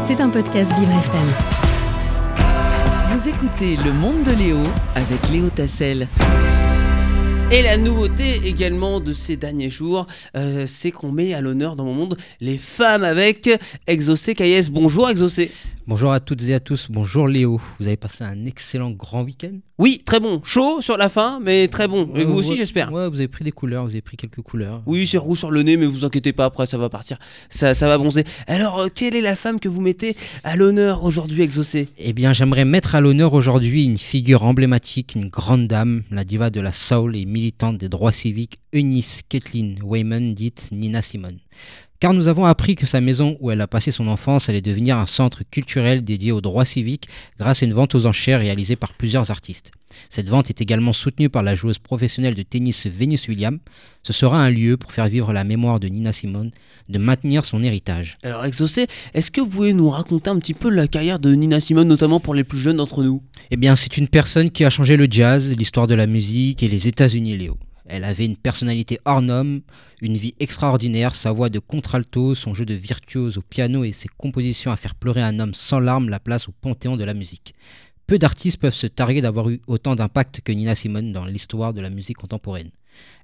C'est un podcast Vivre FM. Vous écoutez Le Monde de Léo avec Léo Tassel. Et la nouveauté également de ces derniers jours, euh, c'est qu'on met à l'honneur dans mon monde les femmes avec Exaucé Caillès. Bonjour Exaucé. Bonjour à toutes et à tous, bonjour Léo. Vous avez passé un excellent grand week-end? Oui, très bon. Chaud sur la fin, mais très bon. Et vous aussi, j'espère. Ouais, vous avez pris des couleurs, vous avez pris quelques couleurs. Oui, c'est roux sur le nez, mais vous inquiétez pas, après ça va partir. Ça, ça va bronzer. Alors, euh, quelle est la femme que vous mettez à l'honneur aujourd'hui, Exaucé Eh bien, j'aimerais mettre à l'honneur aujourd'hui une figure emblématique, une grande dame, la diva de la soul et militante des droits civiques, Eunice Kathleen Wayman, dite Nina Simone. Car nous avons appris que sa maison où elle a passé son enfance allait devenir un centre culturel dédié aux droits civiques grâce à une vente aux enchères réalisée par plusieurs artistes. Cette vente est également soutenue par la joueuse professionnelle de tennis Venus Williams. Ce sera un lieu pour faire vivre la mémoire de Nina Simone, de maintenir son héritage. Alors, Exaucé, est-ce que vous pouvez nous raconter un petit peu la carrière de Nina Simone, notamment pour les plus jeunes d'entre nous? Eh bien, c'est une personne qui a changé le jazz, l'histoire de la musique et les États-Unis, Léo. Elle avait une personnalité hors norme, une vie extraordinaire, sa voix de contralto, son jeu de virtuose au piano et ses compositions à faire pleurer un homme sans larmes la place au panthéon de la musique. Peu d'artistes peuvent se targuer d'avoir eu autant d'impact que Nina Simone dans l'histoire de la musique contemporaine.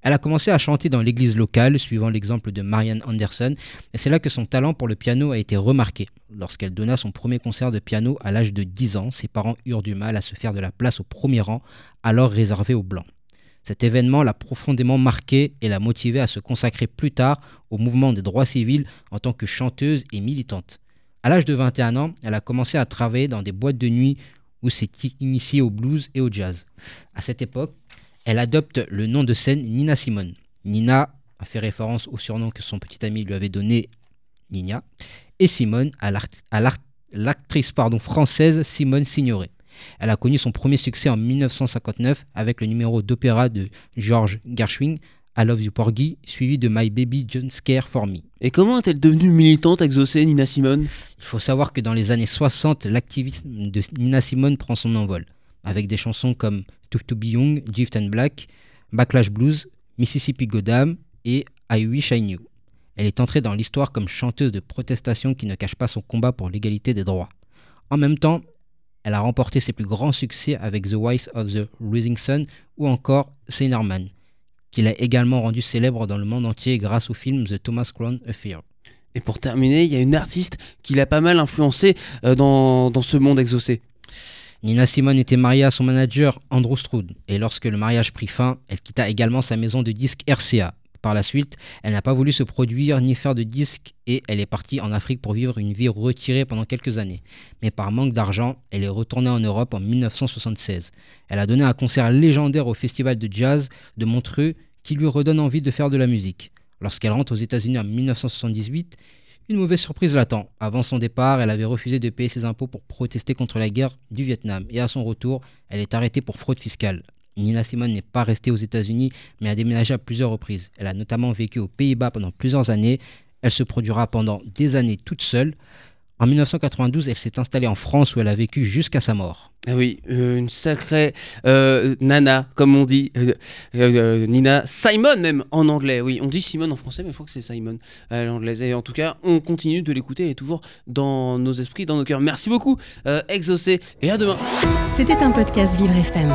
Elle a commencé à chanter dans l'église locale, suivant l'exemple de Marianne Anderson, et c'est là que son talent pour le piano a été remarqué. Lorsqu'elle donna son premier concert de piano à l'âge de 10 ans, ses parents eurent du mal à se faire de la place au premier rang, alors réservé aux Blancs. Cet événement l'a profondément marqué et l'a motivée à se consacrer plus tard au mouvement des droits civils en tant que chanteuse et militante. À l'âge de 21 ans, elle a commencé à travailler dans des boîtes de nuit où s'est initiée au blues et au jazz. À cette époque, elle adopte le nom de scène Nina Simone. Nina a fait référence au surnom que son petit ami lui avait donné, Nina, et Simone à l'actrice française Simone Signoret. Elle a connu son premier succès en 1959 avec le numéro d'opéra de George Gershwin, I Love You Porgy, suivi de My Baby John Scare for Me. Et comment est-elle devenue militante, Exaucé, Nina Simone? Il faut savoir que dans les années 60, l'activisme de Nina Simone prend son envol, avec des chansons comme To To Be Young, Gift and Black, Backlash Blues, Mississippi Goddam et I Wish I Knew. Elle est entrée dans l'histoire comme chanteuse de protestation qui ne cache pas son combat pour l'égalité des droits. En même temps, elle a remporté ses plus grands succès avec The Voice of the Rising Sun ou encore Sailor Man, qu'il a également rendu célèbre dans le monde entier grâce au film The Thomas Crown Affair. Et pour terminer, il y a une artiste qui l'a pas mal influencé euh, dans, dans ce monde exaucé. Nina Simone était mariée à son manager Andrew Stroud, et lorsque le mariage prit fin, elle quitta également sa maison de disques RCA. Par la suite, elle n'a pas voulu se produire ni faire de disques et elle est partie en Afrique pour vivre une vie retirée pendant quelques années. Mais par manque d'argent, elle est retournée en Europe en 1976. Elle a donné un concert légendaire au festival de jazz de Montreux qui lui redonne envie de faire de la musique. Lorsqu'elle rentre aux États-Unis en 1978, une mauvaise surprise l'attend. Avant son départ, elle avait refusé de payer ses impôts pour protester contre la guerre du Vietnam. Et à son retour, elle est arrêtée pour fraude fiscale. Nina Simone n'est pas restée aux États-Unis, mais a déménagé à plusieurs reprises. Elle a notamment vécu aux Pays-Bas pendant plusieurs années. Elle se produira pendant des années toute seule. En 1992, elle s'est installée en France où elle a vécu jusqu'à sa mort. Ah oui, euh, une sacrée euh, nana, comme on dit. euh, euh, Nina Simon, même en anglais. Oui, on dit Simone en français, mais je crois que c'est Simon à l'anglaise. Et en tout cas, on continue de l'écouter. Elle est toujours dans nos esprits, dans nos cœurs. Merci beaucoup, euh, Exaucé. Et à demain. C'était un podcast Vivre FM.